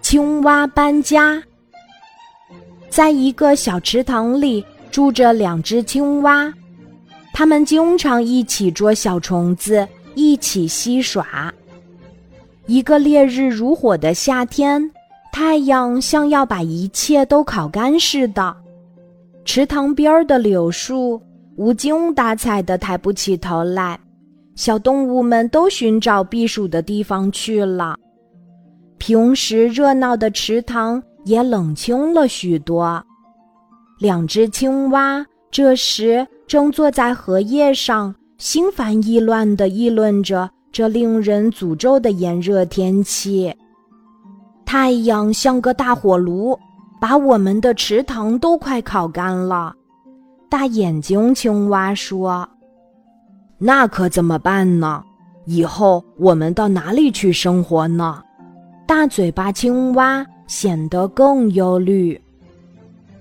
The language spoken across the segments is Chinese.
青蛙搬家。在一个小池塘里住着两只青蛙，它们经常一起捉小虫子，一起嬉耍。一个烈日如火的夏天，太阳像要把一切都烤干似的，池塘边的柳树无精打采的抬不起头来，小动物们都寻找避暑的地方去了。平时热闹的池塘也冷清了许多。两只青蛙这时正坐在荷叶上，心烦意乱地议论着这令人诅咒的炎热天气。太阳像个大火炉，把我们的池塘都快烤干了。大眼睛青蛙说：“那可怎么办呢？以后我们到哪里去生活呢？”大嘴巴青蛙显得更忧虑。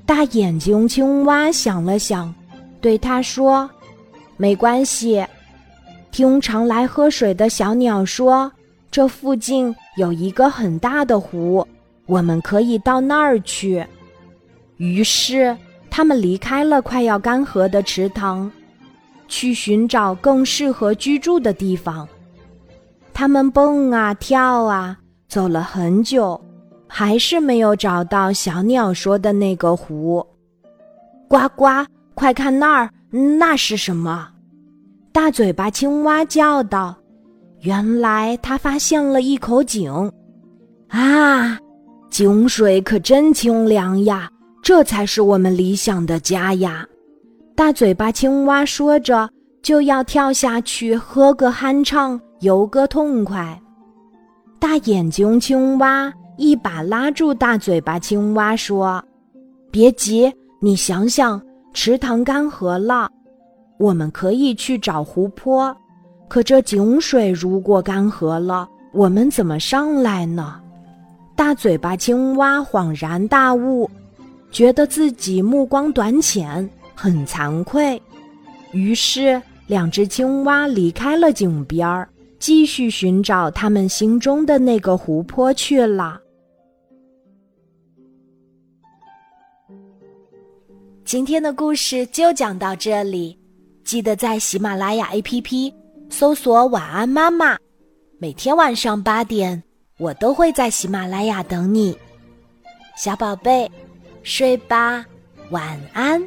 大眼睛青蛙想了想，对他说：“没关系，听常来喝水的小鸟说，这附近有一个很大的湖，我们可以到那儿去。”于是，他们离开了快要干涸的池塘，去寻找更适合居住的地方。他们蹦啊跳啊。走了很久，还是没有找到小鸟说的那个湖。呱呱，快看那儿，那是什么？大嘴巴青蛙叫道：“原来他发现了一口井，啊，井水可真清凉呀！这才是我们理想的家呀！”大嘴巴青蛙说着，就要跳下去喝个酣畅，游个痛快。大眼睛青蛙一把拉住大嘴巴青蛙，说：“别急，你想想，池塘干涸了，我们可以去找湖泊。可这井水如果干涸了，我们怎么上来呢？”大嘴巴青蛙恍然大悟，觉得自己目光短浅，很惭愧。于是，两只青蛙离开了井边儿。继续寻找他们心中的那个湖泊去了。今天的故事就讲到这里，记得在喜马拉雅 APP 搜索“晚安妈妈”，每天晚上八点，我都会在喜马拉雅等你，小宝贝，睡吧，晚安。